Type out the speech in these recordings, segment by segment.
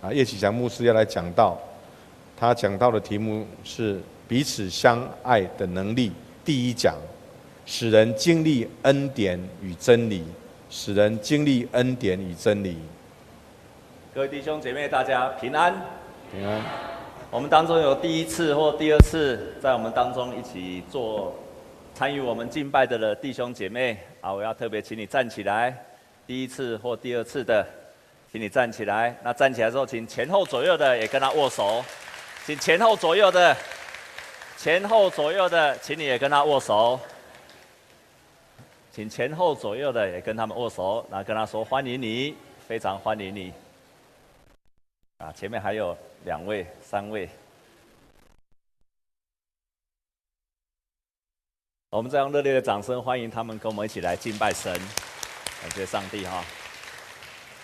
啊，叶启祥牧师要来讲到，他讲到的题目是彼此相爱的能力，第一讲，使人经历恩典与真理，使人经历恩典与真理。各位弟兄姐妹，大家平安。平安。我们当中有第一次或第二次在我们当中一起做参与我们敬拜的的弟兄姐妹啊，我要特别请你站起来。第一次或第二次的。请你站起来。那站起来之后，请前后左右的也跟他握手。请前后左右的，前后左右的，请你也跟他握手。请前后左右的也跟他们握手，然后跟他说欢迎你，非常欢迎你。啊，前面还有两位、三位。我们再用热烈的掌声欢迎他们，跟我们一起来敬拜神，感谢上帝哈。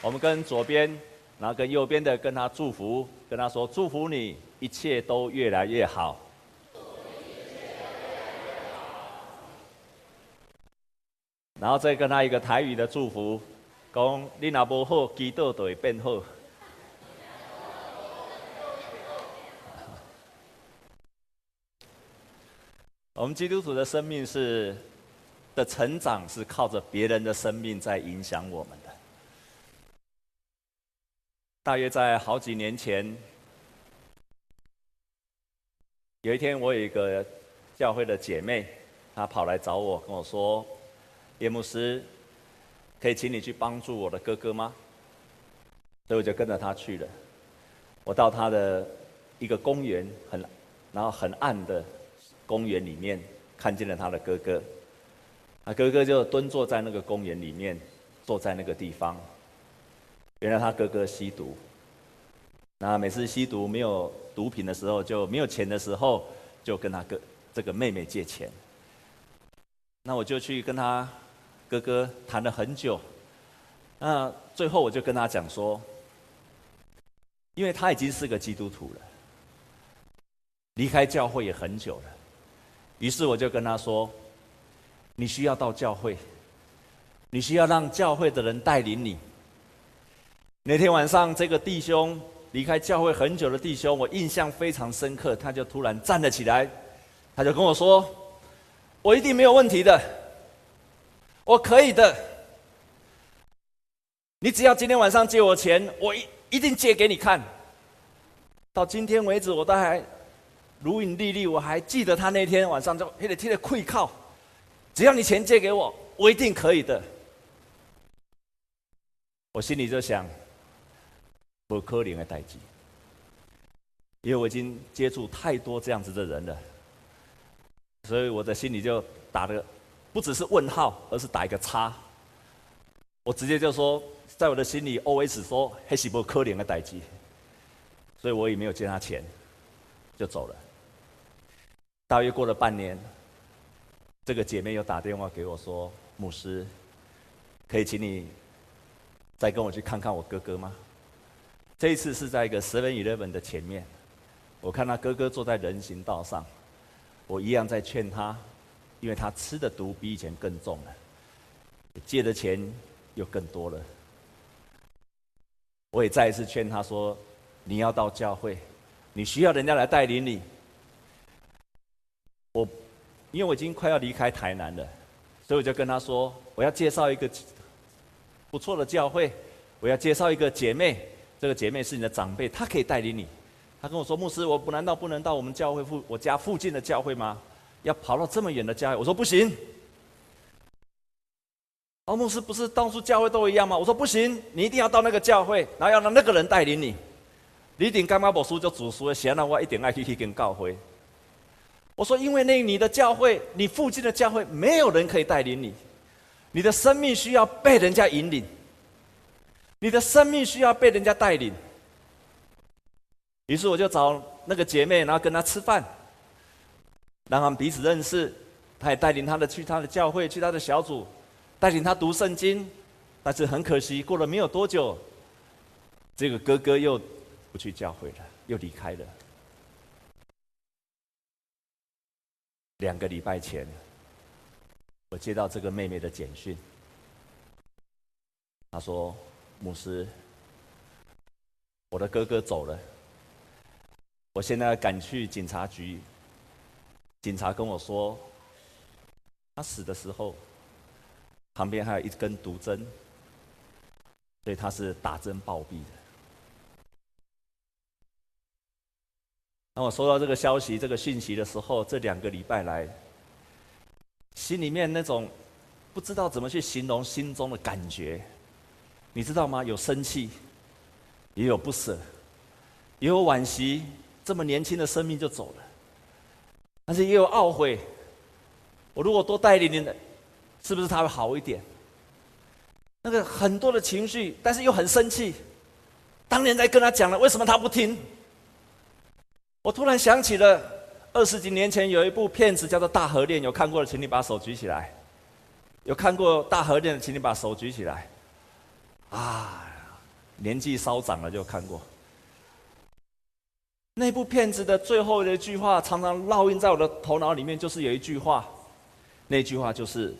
我们跟左边，然后跟右边的跟他祝福，跟他说祝福你，一切都越来越好。然后再跟他一个台语的祝福，讲你若无好，基督就会变好。我们基督徒的生命是的成长，是靠着别人的生命在影响我们。大约在好几年前，有一天，我有一个教会的姐妹，她跑来找我，跟我说：“叶牧师，可以请你去帮助我的哥哥吗？”所以我就跟着她去了。我到她的一个公园，很然后很暗的公园里面，看见了她的哥哥。他哥哥就蹲坐在那个公园里面，坐在那个地方。原来他哥哥吸毒，那每次吸毒没有毒品的时候，就没有钱的时候，就跟他哥这个妹妹借钱。那我就去跟他哥哥谈了很久，那最后我就跟他讲说，因为他已经是个基督徒了，离开教会也很久了，于是我就跟他说，你需要到教会，你需要让教会的人带领你。那天晚上，这个弟兄离开教会很久的弟兄，我印象非常深刻。他就突然站了起来，他就跟我说：“我一定没有问题的，我可以的。你只要今天晚上借我钱，我一一定借给你看。”到今天为止，我都还如影历历，我还记得他那天晚上就还得贴着跪靠，只要你钱借给我，我一定可以的。我心里就想。不可怜的代志，因为我已经接触太多这样子的人了，所以我的心里就打的不只是问号，而是打一个叉。我直接就说，在我的心里 OS 说，还是不可怜的代际，所以我也没有借他钱，就走了。大约过了半年，这个姐妹又打电话给我说：“牧师，可以请你再跟我去看看我哥哥吗？”这一次是在一个 Seven Eleven 的前面，我看他哥哥坐在人行道上，我一样在劝他，因为他吃的毒比以前更重了，借的钱又更多了。我也再一次劝他说：“你要到教会，你需要人家来带领你。”我因为我已经快要离开台南了，所以我就跟他说：“我要介绍一个不错的教会，我要介绍一个姐妹。”这个姐妹是你的长辈，她可以带领你。她跟我说：“牧师，我难道不能到我们教会附我家附近的教会吗？要跑到这么远的教会？”我说：“不行。”哦，牧师不是到处教会都一样吗？我说：“不行，你一定要到那个教会，然后要让那个人带领你。你一定干嘛不书就主书的，显然我一点爱去去跟教会。”我说：“因为那你的教会，你附近的教会没有人可以带领你，你的生命需要被人家引领。”你的生命需要被人家带领，于是我就找那个姐妹，然后跟她吃饭，让他们彼此认识。她也带领她的去她的教会，去她的小组，带领她读圣经。但是很可惜，过了没有多久，这个哥哥又不去教会了，又离开了。两个礼拜前，我接到这个妹妹的简讯，她说。牧师，我的哥哥走了，我现在赶去警察局，警察跟我说，他死的时候旁边还有一根毒针，所以他是打针暴毙的。当我收到这个消息、这个讯息的时候，这两个礼拜来，心里面那种不知道怎么去形容心中的感觉，你知道吗？有生气。也有不舍，也有惋惜，这么年轻的生命就走了。但是也有懊悔，我如果多带一点，是不是他会好一点？那个很多的情绪，但是又很生气。当年在跟他讲了，为什么他不听？我突然想起了二十几年前有一部片子叫做《大河恋》，有看过的，请你把手举起来。有看过《大河恋》的，请你把手举起来。啊！年纪稍长了就看过那部片子的最后的一句话，常常烙印在我的头脑里面，就是有一句话，那句话就是：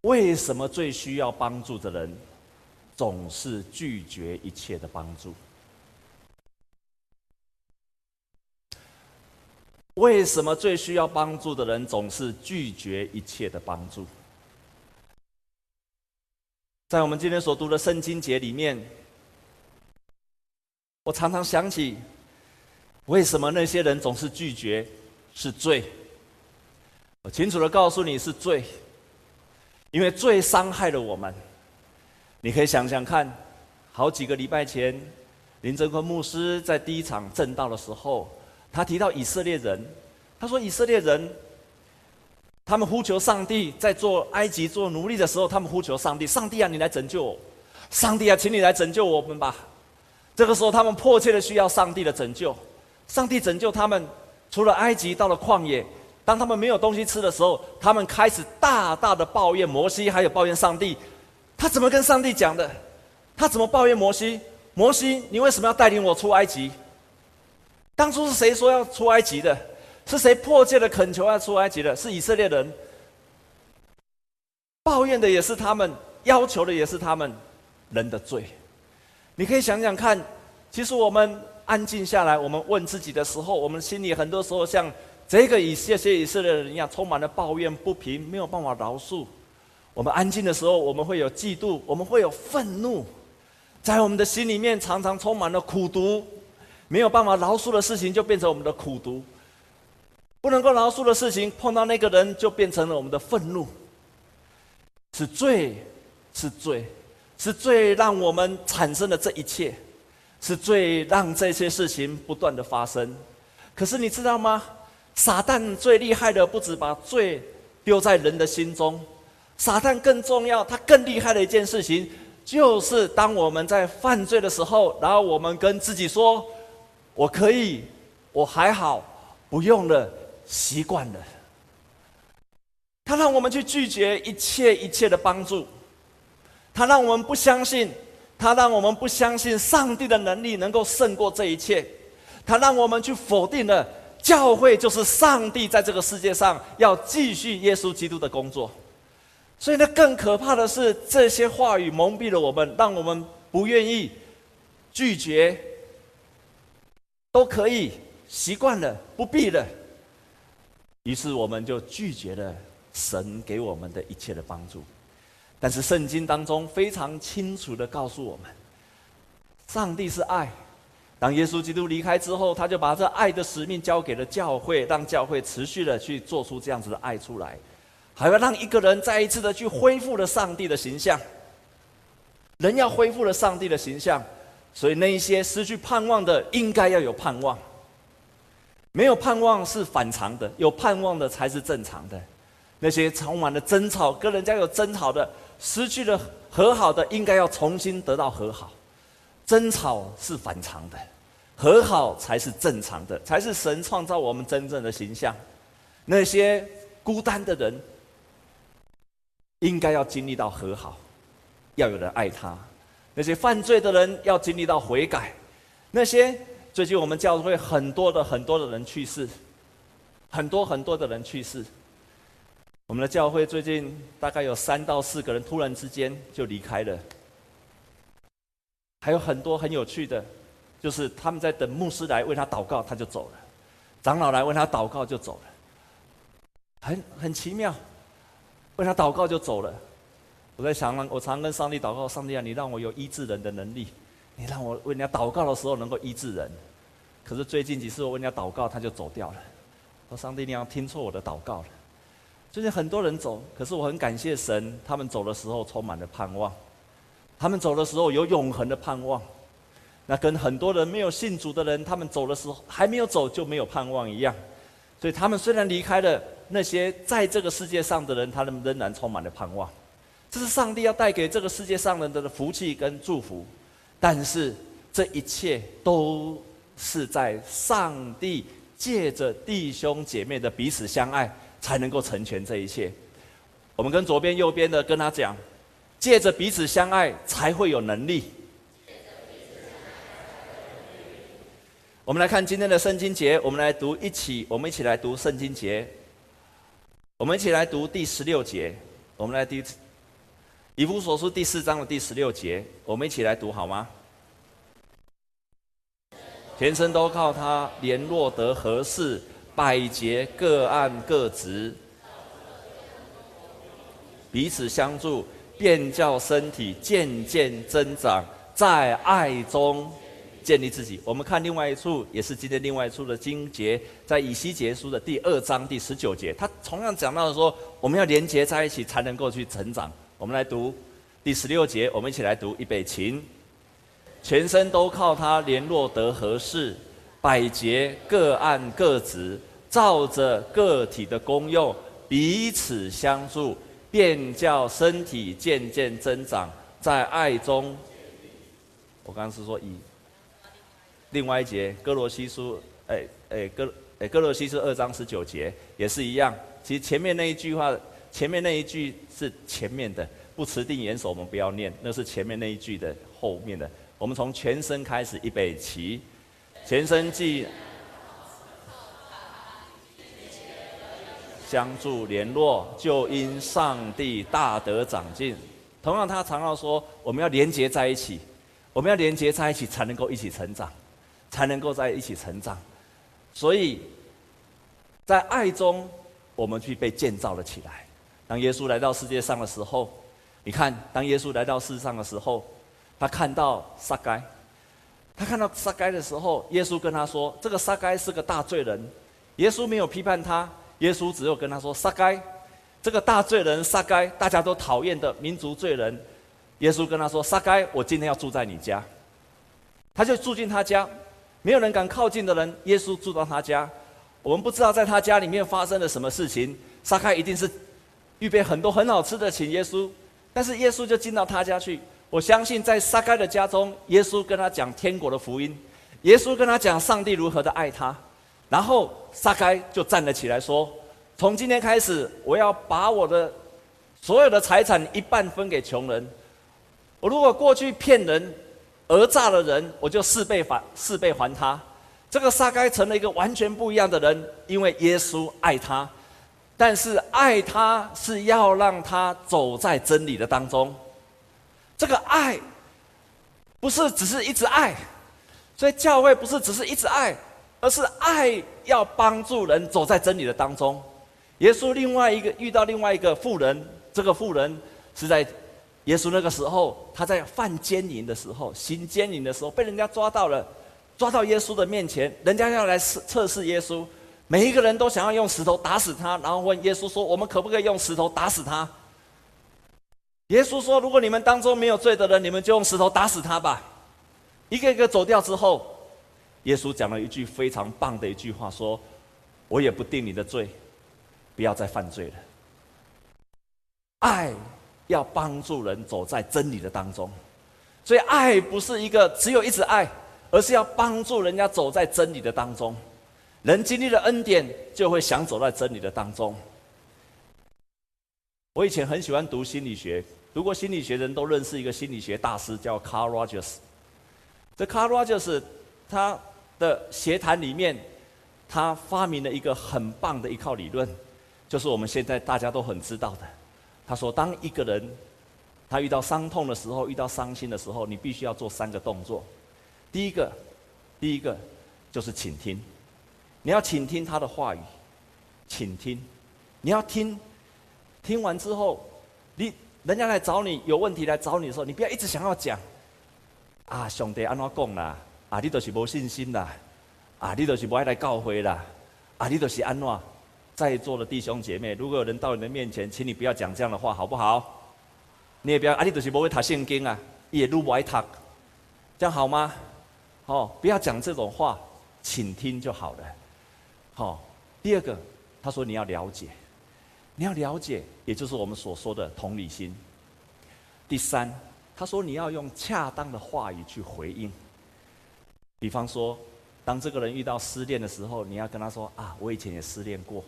为什么最需要帮助的人，总是拒绝一切的帮助？为什么最需要帮助的人，总是拒绝一切的帮助？在我们今天所读的圣经节里面，我常常想起，为什么那些人总是拒绝，是罪。我清楚的告诉你是罪，因为罪伤害了我们。你可以想想看，好几个礼拜前，林正坤牧师在第一场证道的时候，他提到以色列人，他说以色列人。他们呼求上帝，在做埃及做奴隶的时候，他们呼求上帝：“上帝啊，你来拯救我！上帝啊，请你来拯救我们吧！”这个时候，他们迫切的需要上帝的拯救。上帝拯救他们，除了埃及，到了旷野。当他们没有东西吃的时候，他们开始大大的抱怨摩西，还有抱怨上帝。他怎么跟上帝讲的？他怎么抱怨摩西？摩西，你为什么要带领我出埃及？当初是谁说要出埃及的？是谁迫切的恳求要出埃及的？是以色列人。抱怨的也是他们，要求的也是他们，人的罪。你可以想想看，其实我们安静下来，我们问自己的时候，我们心里很多时候像这个以这些以色列人一样，充满了抱怨不平，没有办法饶恕。我们安静的时候，我们会有嫉妒，我们会有愤怒，在我们的心里面常常充满了苦毒，没有办法饶恕的事情就变成我们的苦毒。不能够饶恕的事情，碰到那个人就变成了我们的愤怒，是罪，是罪，是罪，让我们产生了这一切，是罪让这些事情不断的发生。可是你知道吗？撒旦最厉害的不止把罪丢在人的心中，撒旦更重要，他更厉害的一件事情，就是当我们在犯罪的时候，然后我们跟自己说：“我可以，我还好，不用了。”习惯了，他让我们去拒绝一切一切的帮助，他让我们不相信，他让我们不相信上帝的能力能够胜过这一切，他让我们去否定了。教会就是上帝在这个世界上要继续耶稣基督的工作，所以呢，更可怕的是这些话语蒙蔽了我们，让我们不愿意拒绝，都可以习惯了，不必了。于是我们就拒绝了神给我们的一切的帮助，但是圣经当中非常清楚地告诉我们，上帝是爱。当耶稣基督离开之后，他就把这爱的使命交给了教会，让教会持续地去做出这样子的爱出来，还要让一个人再一次的去恢复了上帝的形象。人要恢复了上帝的形象，所以那一些失去盼望的，应该要有盼望。没有盼望是反常的，有盼望的才是正常的。那些充满了争吵，跟人家有争吵的，失去了和好的，应该要重新得到和好。争吵是反常的，和好才是正常的，才是神创造我们真正的形象。那些孤单的人，应该要经历到和好，要有人爱他。那些犯罪的人，要经历到悔改。那些。最近我们教会很多的很多的人去世，很多很多的人去世。我们的教会最近大概有三到四个人突然之间就离开了，还有很多很有趣的，就是他们在等牧师来为他祷告，他就走了；长老来为他祷告就走了，很很奇妙，为他祷告就走了。我在想，我常跟上帝祷告，上帝啊，你让我有医治人的能力，你让我为人家祷告的时候能够医治人。可是最近几次我为人家祷告，他就走掉了。说上帝，你要听错我的祷告了。最近很多人走，可是我很感谢神，他们走的时候充满了盼望，他们走的时候有永恒的盼望。那跟很多人没有信主的人，他们走的时候还没有走就没有盼望一样。所以他们虽然离开了那些在这个世界上的人，他们仍然充满了盼望。这是上帝要带给这个世界上人的福气跟祝福，但是这一切都是在上帝借着弟兄姐妹的彼此相爱，才能够成全这一切。我们跟左边、右边的跟他讲，借着彼此相爱才会有能力。我们来看今天的圣经节，我们来读一起，我们一起来读圣经节。我们一起来读第十六节，我们来读。以弗所书第四章的第十六节，我们一起来读好吗？全身都靠他联络得合适，百节各按各职，彼此相助，便叫身体渐渐增长，在爱中建立自己。我们看另外一处，也是今天另外一处的经节，在以西结书的第二章第十九节，他同样讲到说，我们要连结在一起，才能够去成长。我们来读第十六节，我们一起来读预备起。全身都靠他联络得合适，百节各按各职，照着个体的功用彼此相助，便叫身体渐渐增长，在爱中。我刚刚是说以另外一节哥罗西书，哎哎哥哎歌罗西书二章十九节也是一样。其实前面那一句话，前面那一句是前面的。不持定严守，我们不要念，那是前面那一句的后面的。我们从全身开始，预备起，全身既相助联络，就因上帝大德长进。同样，他常常说，我们要连结在一起，我们要连结在一起，才能够一起成长，才能够在一起成长。所以，在爱中，我们去被建造了起来。当耶稣来到世界上的时候。你看，当耶稣来到世上的时候，他看到撒该，他看到撒该的时候，耶稣跟他说：“这个撒该是个大罪人。”耶稣没有批判他，耶稣只有跟他说：“撒该，这个大罪人撒该，大家都讨厌的民族罪人。”耶稣跟他说：“撒该，我今天要住在你家。”他就住进他家，没有人敢靠近的人，耶稣住到他家。我们不知道在他家里面发生了什么事情，撒该一定是预备很多很好吃的请耶稣。但是耶稣就进到他家去，我相信在撒该的家中，耶稣跟他讲天国的福音，耶稣跟他讲上帝如何的爱他，然后撒该就站了起来说：“从今天开始，我要把我的所有的财产一半分给穷人。我如果过去骗人、讹诈的人，我就四倍还四倍还他。”这个撒该成了一个完全不一样的人，因为耶稣爱他。但是爱他是要让他走在真理的当中，这个爱不是只是一直爱，所以教会不是只是一直爱，而是爱要帮助人走在真理的当中。耶稣另外一个遇到另外一个妇人，这个妇人是在耶稣那个时候，他在犯奸淫的时候，行奸淫的时候被人家抓到了，抓到耶稣的面前，人家要来测测试耶稣。每一个人都想要用石头打死他，然后问耶稣说：“我们可不可以用石头打死他？”耶稣说：“如果你们当中没有罪的人，你们就用石头打死他吧。”一个一个走掉之后，耶稣讲了一句非常棒的一句话，说：“我也不定你的罪，不要再犯罪了。”爱要帮助人走在真理的当中，所以爱不是一个只有一直爱，而是要帮助人家走在真理的当中。人经历了恩典，就会想走在真理的当中。我以前很喜欢读心理学，读过心理学的人都认识一个心理学大师，叫 Carl Rogers。这 Carl Rogers 他的协谈里面，他发明了一个很棒的一套理论，就是我们现在大家都很知道的。他说，当一个人他遇到伤痛的时候，遇到伤心的时候，你必须要做三个动作。第一个，第一个就是倾听，你要倾听他的话语，倾听，你要听，听完之后，你人家来找你有问题来找你的时候，你不要一直想要讲，啊，上帝安怎讲啦，啊，你都是无信心啦，啊，你都是不爱来教会啦，啊，你都是安怎？在座的弟兄姐妹，如果有人到你的面前，请你不要讲这样的话，好不好？你也不要，啊，你都是不会读圣经啊，也录不爱读，这样好吗？哦，不要讲这种话，请听就好了。好、第二个，他说你要了解，你要了解，也就是我们所说的同理心。第三，他说你要用恰当的话语去回应。比方说，当这个人遇到失恋的时候，你要跟他说啊，我以前也失恋过，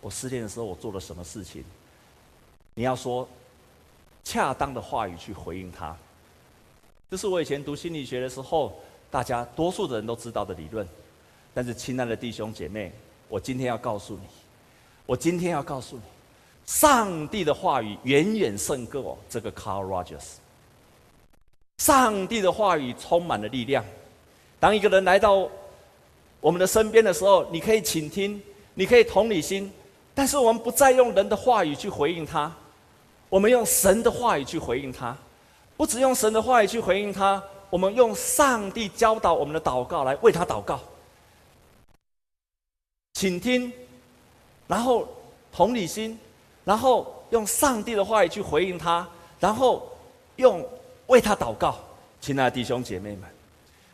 我失恋的时候我做了什么事情？你要说恰当的话语去回应他。这是我以前读心理学的时候。大家多数的人都知道的理论，但是亲爱的弟兄姐妹，我今天要告诉你，我今天要告诉你，上帝的话语远远胜过这个 Carl Rogers。上帝的话语充满了力量。当一个人来到我们的身边的时候，你可以倾听，你可以同理心，但是我们不再用人的话语去回应他，我们用神的话语去回应他，不只用神的话语去回应他。我们用上帝教导我们的祷告来为他祷告，倾听，然后同理心，然后用上帝的话语去回应他，然后用为他祷告。亲爱的弟兄姐妹们，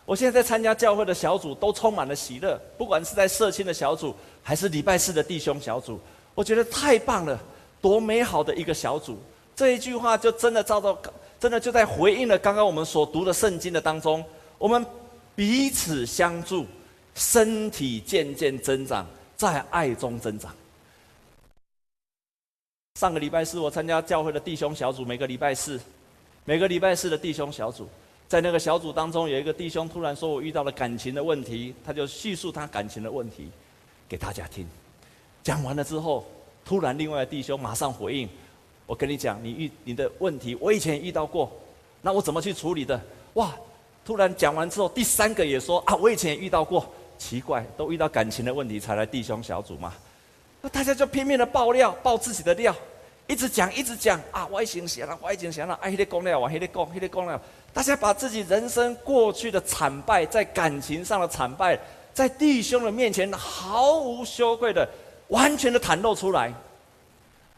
我现在在参加教会的小组都充满了喜乐，不管是在社青的小组，还是礼拜四的弟兄小组，我觉得太棒了，多美好的一个小组。这一句话就真的照到。真的就在回应了刚刚我们所读的圣经的当中，我们彼此相助，身体渐渐增长，在爱中增长。上个礼拜四我参加教会的弟兄小组，每个礼拜四，每个礼拜四的弟兄小组，在那个小组当中，有一个弟兄突然说我遇到了感情的问题，他就叙述他感情的问题给大家听。讲完了之后，突然另外的弟兄马上回应。我跟你讲，你遇你的问题，我以前遇到过，那我怎么去处理的？哇！突然讲完之后，第三个也说啊，我以前也遇到过，奇怪，都遇到感情的问题才来弟兄小组嘛？那大家就拼命的爆料，爆自己的料，一直讲，一直讲啊！我以前想了，我以前想了，哎，那个讲了，我那个讲，那个讲了，大家把自己人生过去的惨败，在感情上的惨败，在弟兄的面前毫无羞愧的，完全的袒露出来。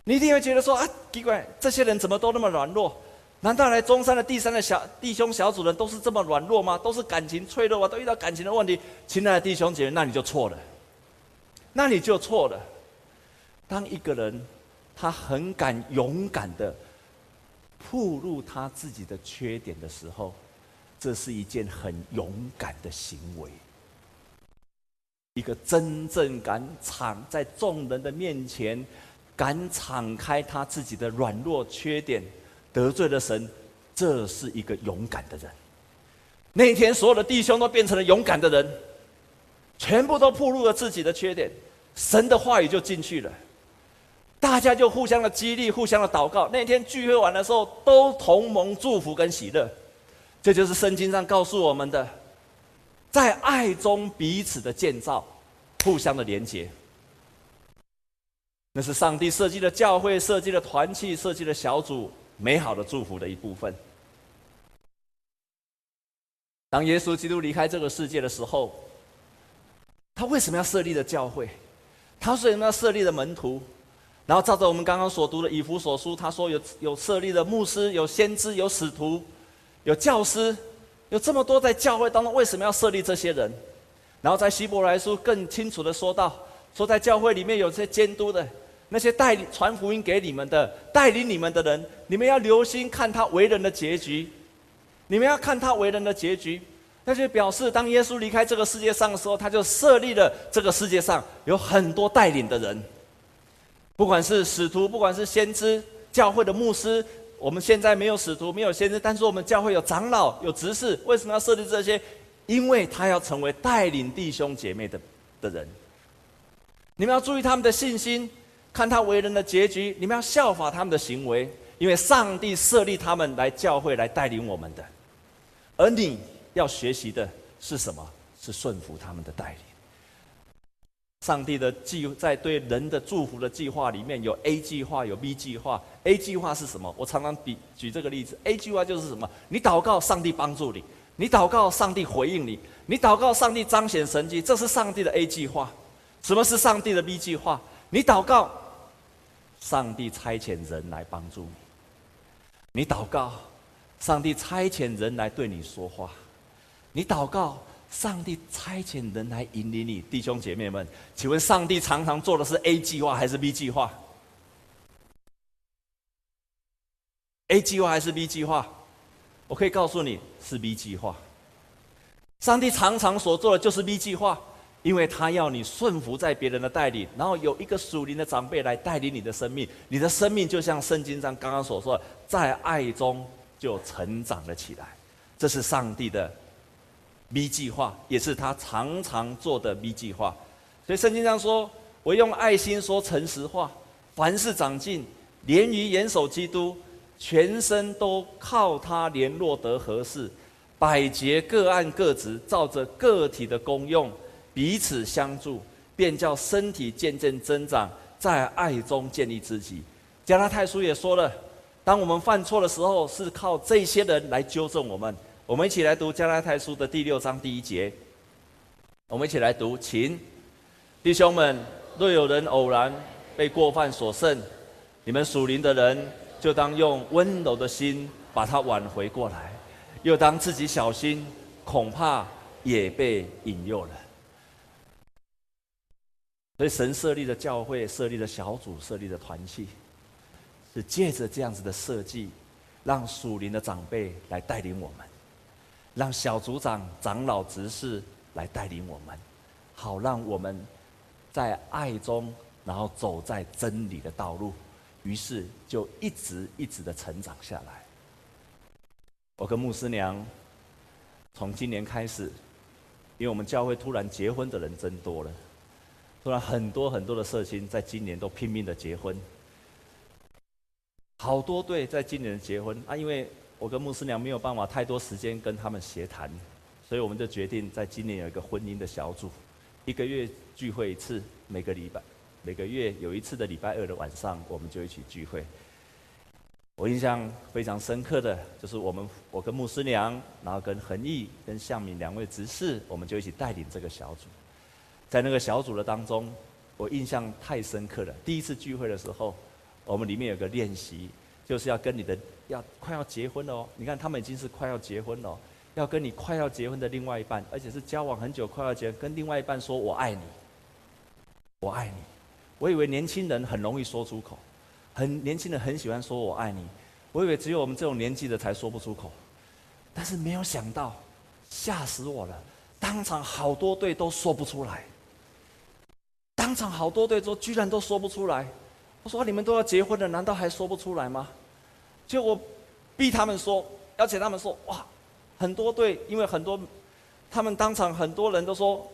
你一定会觉得说啊，奇怪，这些人怎么都那么软弱？难道来中山的第三的小弟兄小组人都是这么软弱吗？都是感情脆弱吗？都遇到感情的问题？亲爱的弟兄姐妹，那你就错了，那你就错了。当一个人他很敢勇敢的暴露他自己的缺点的时候，这是一件很勇敢的行为。一个真正敢敞在众人的面前。敢敞开他自己的软弱缺点，得罪了神，这是一个勇敢的人。那天，所有的弟兄都变成了勇敢的人，全部都暴露了自己的缺点，神的话语就进去了，大家就互相的激励，互相的祷告。那天聚会完的时候，都同盟祝福跟喜乐，这就是圣经上告诉我们的，在爱中彼此的建造，互相的连结。那是上帝设计的教会，设计的团契，设计的小组，美好的祝福的一部分。当耶稣基督离开这个世界的时候，他为什么要设立的教会？他为什么要设立的门徒？然后照着我们刚刚所读的以弗所书，他说有有设立的牧师，有先知，有使徒，有教师，有这么多在教会当中，为什么要设立这些人？然后在希伯来书更清楚的说到，说在教会里面有些监督的。那些带传福音给你们的、带领你们的人，你们要留心看他为人的结局。你们要看他为人的结局，那就表示当耶稣离开这个世界上的时候，他就设立了这个世界上有很多带领的人，不管是使徒，不管是先知，教会的牧师。我们现在没有使徒，没有先知，但是我们教会有长老、有执事。为什么要设立这些？因为他要成为带领弟兄姐妹的的人。你们要注意他们的信心。看他为人的结局，你们要效法他们的行为，因为上帝设立他们来教会来带领我们的，而你要学习的是什么？是顺服他们的带领。上帝的计在对人的祝福的计划里面有 A 计划，有 B 计划。A 计划是什么？我常常比举这个例子。A 计划就是什么？你祷告，上帝帮助你；你祷告，上帝回应你；你祷告，上帝彰显神迹。这是上帝的 A 计划。什么是上帝的 B 计划？你祷告，上帝差遣人来帮助你；你祷告，上帝差遣人来对你说话；你祷告。上帝差遣人来引领你，弟兄姐妹们，请问上帝常常做的是 A 计划还是 B 计划？A 计划还是 B 计划？我可以告诉你是 B 计划。上帝常常所做的就是 B 计划，因为他要你顺服在别人的带领，然后有一个属灵的长辈来带领你的生命，你的生命就像圣经上刚刚所说的，在爱中就成长了起来。这是上帝的。B 计划也是他常常做的 B 计划，所以圣经上说：“我用爱心说诚实话，凡事长进，连于严守基督，全身都靠他联络得合适，百节各按各职，照着个体的功用彼此相助，便叫身体渐渐增长，在爱中建立自己。”加拉太书也说了，当我们犯错的时候，是靠这些人来纠正我们。我们一起来读加拉太书的第六章第一节。我们一起来读，请弟兄们，若有人偶然被过犯所胜，你们属灵的人就当用温柔的心把他挽回过来，又当自己小心，恐怕也被引诱了。所以神设立的教会、设立的小组、设立的团契，是借着这样子的设计，让属灵的长辈来带领我们。让小组长、长老、执事来带领我们，好让我们在爱中，然后走在真理的道路，于是就一直一直的成长下来。我跟牧师娘从今年开始，因为我们教会突然结婚的人增多了，突然很多很多的社青在今年都拼命的结婚，好多对在今年结婚啊，因为。我跟牧师娘没有办法太多时间跟他们协谈，所以我们就决定在今年有一个婚姻的小组，一个月聚会一次，每个礼拜每个月有一次的礼拜二的晚上，我们就一起聚会。我印象非常深刻的就是我们我跟牧师娘，然后跟恒毅、跟向敏两位执事，我们就一起带领这个小组。在那个小组的当中，我印象太深刻了。第一次聚会的时候，我们里面有个练习。就是要跟你的要快要结婚了哦，你看他们已经是快要结婚了，要跟你快要结婚的另外一半，而且是交往很久快要结婚，跟另外一半说我爱你，我爱你。我以为年轻人很容易说出口，很年轻人很喜欢说我爱你，我以为只有我们这种年纪的才说不出口，但是没有想到，吓死我了，当场好多对都说不出来，当场好多对都居然都说不出来。我说：“你们都要结婚了，难道还说不出来吗？”就我逼他们说，而且他们说：“哇，很多对，因为很多，他们当场很多人都说，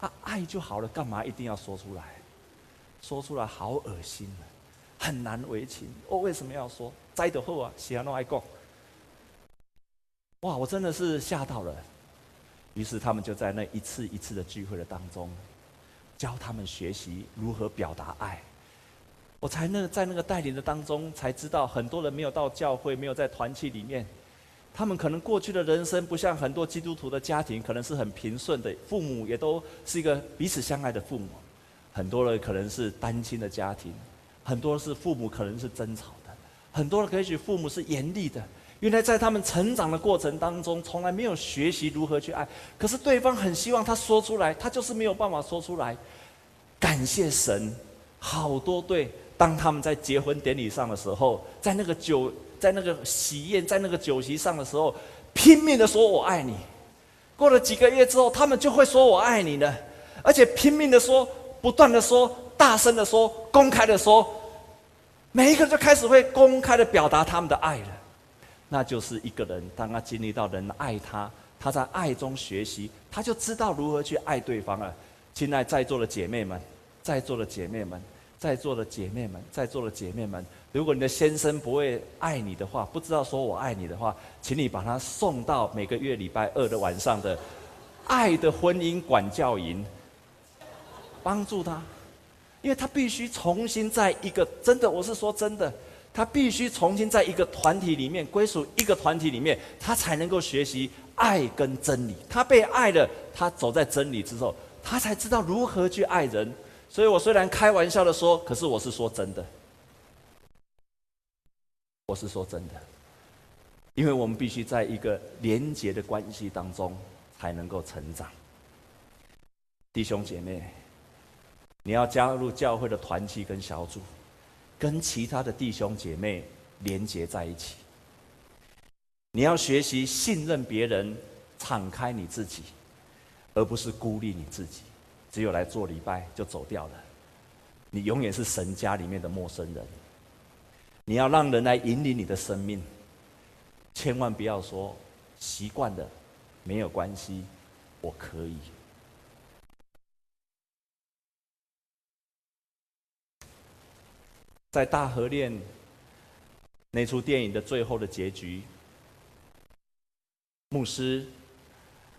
啊，爱就好了，干嘛一定要说出来？说出来好恶心啊，很难为情。我为什么要说？栽得后啊，喜欢弄爱讲。哇，我真的是吓到了。于是他们就在那一次一次的聚会的当中，教他们学习如何表达爱。”我才那在那个带领的当中，才知道很多人没有到教会，没有在团契里面，他们可能过去的人生不像很多基督徒的家庭，可能是很平顺的，父母也都是一个彼此相爱的父母。很多人可能是单亲的家庭，很多是父母可能是争吵的，很多人也许父母是严厉的。原来在他们成长的过程当中，从来没有学习如何去爱，可是对方很希望他说出来，他就是没有办法说出来。感谢神，好多对。当他们在结婚典礼上的时候，在那个酒，在那个喜宴，在那个酒席上的时候，拼命的说“我爱你”。过了几个月之后，他们就会说“我爱你”了，而且拼命的说，不断的说，大声的说，公开的说，每一个人就开始会公开的表达他们的爱了。那就是一个人，当他经历到人爱他，他在爱中学习，他就知道如何去爱对方了。亲爱在座的姐妹们，在座的姐妹们。在座的姐妹们，在座的姐妹们，如果你的先生不会爱你的话，不知道说我爱你的话，请你把他送到每个月礼拜二的晚上的爱的婚姻管教营，帮助他，因为他必须重新在一个真的，我是说真的，他必须重新在一个团体里面归属一个团体里面，他才能够学习爱跟真理。他被爱了，他走在真理之后，他才知道如何去爱人。所以我虽然开玩笑的说，可是我是说真的，我是说真的，因为我们必须在一个连结的关系当中。才能够成长，弟兄姐妹，你要加入教会的团契跟小组，跟其他的弟兄姐妹连结在一起。你要学习信任别人，敞开你自己，而不是孤立你自己。只有来做礼拜就走掉了，你永远是神家里面的陌生人。你要让人来引领你的生命，千万不要说习惯了。没有关系，我可以。在大河恋那出电影的最后的结局，牧师，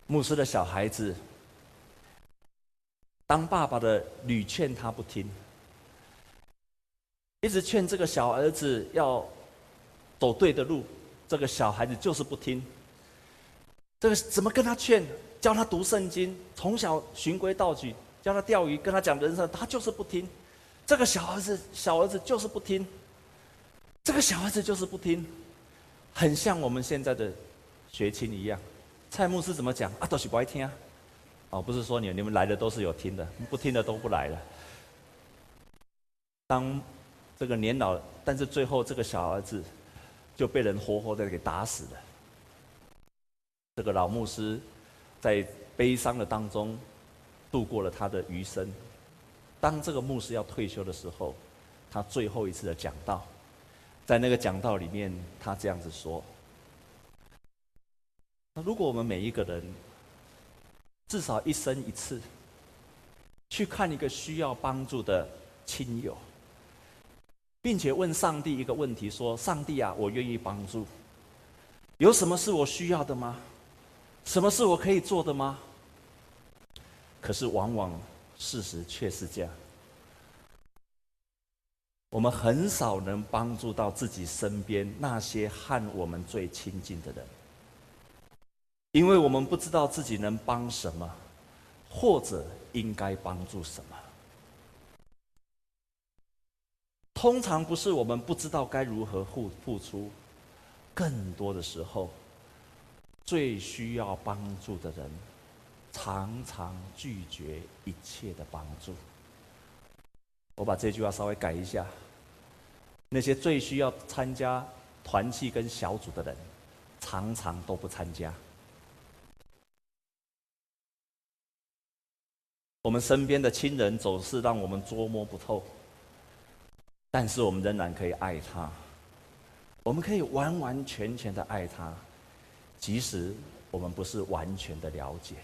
牧师的小孩子，当爸爸的屡劝他不听，一直劝这个小儿子要走对的路，这个小孩子就是不听。这个怎么跟他劝？教他读圣经，从小循规蹈矩，教他钓鱼，跟他讲人生，他就是不听。这个小儿子，小儿子就是不听。这个小儿子就是不听，很像我们现在的学青一样。蔡牧师怎么讲？啊，都是不爱听啊。哦，不是说你，你们来的都是有听的，不听的都不来了。当这个年老，但是最后这个小儿子就被人活活的给打死了。这个老牧师在悲伤的当中度过了他的余生。当这个牧师要退休的时候，他最后一次的讲道，在那个讲道里面，他这样子说：“那如果我们每一个人至少一生一次去看一个需要帮助的亲友，并且问上帝一个问题：说，上帝啊，我愿意帮助，有什么是我需要的吗？”什么是我可以做的吗？可是往往事实却是这样，我们很少能帮助到自己身边那些和我们最亲近的人，因为我们不知道自己能帮什么，或者应该帮助什么。通常不是我们不知道该如何付付出，更多的时候。最需要帮助的人，常常拒绝一切的帮助。我把这句话稍微改一下：那些最需要参加团契跟小组的人，常常都不参加。我们身边的亲人总是让我们捉摸不透，但是我们仍然可以爱他，我们可以完完全全的爱他。即使我们不是完全的了解，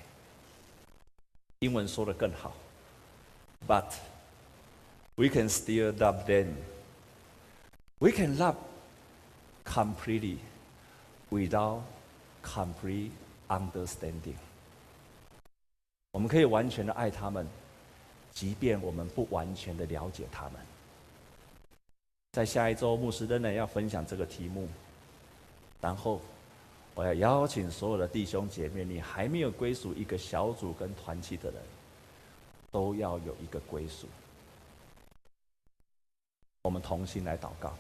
英文说得更好，But we can still love them. We can love completely without complete understanding. 我们可以完全的爱他们，即便我们不完全的了解他们。在下一周，牧师仍然要分享这个题目，然后。我要邀请所有的弟兄姐妹，你还没有归属一个小组跟团体的人，都要有一个归属。我们同心来祷告，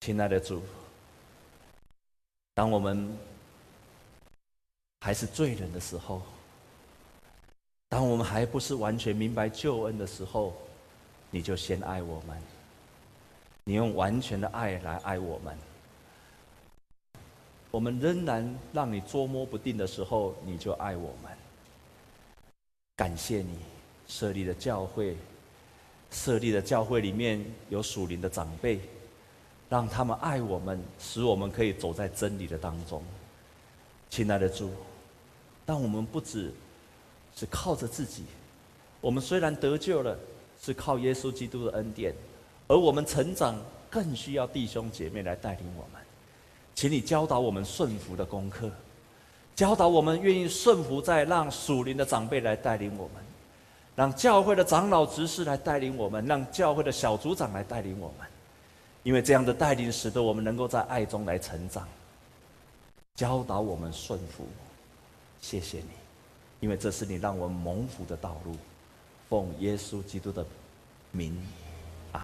亲爱的主，当我们还是罪人的时候，当我们还不是完全明白救恩的时候，你就先爱我们，你用完全的爱来爱我们。我们仍然让你捉摸不定的时候，你就爱我们。感谢你设立的教会，设立的教会里面有属灵的长辈，让他们爱我们，使我们可以走在真理的当中。亲爱的主，但我们不只是靠着自己，我们虽然得救了，是靠耶稣基督的恩典，而我们成长更需要弟兄姐妹来带领我们。请你教导我们顺服的功课，教导我们愿意顺服，在让属灵的长辈来带领我们，让教会的长老执事来带领我们，让教会的小组长来带领我们，因为这样的带领使得我们能够在爱中来成长。教导我们顺服，谢谢你，因为这是你让我们蒙福的道路。奉耶稣基督的名。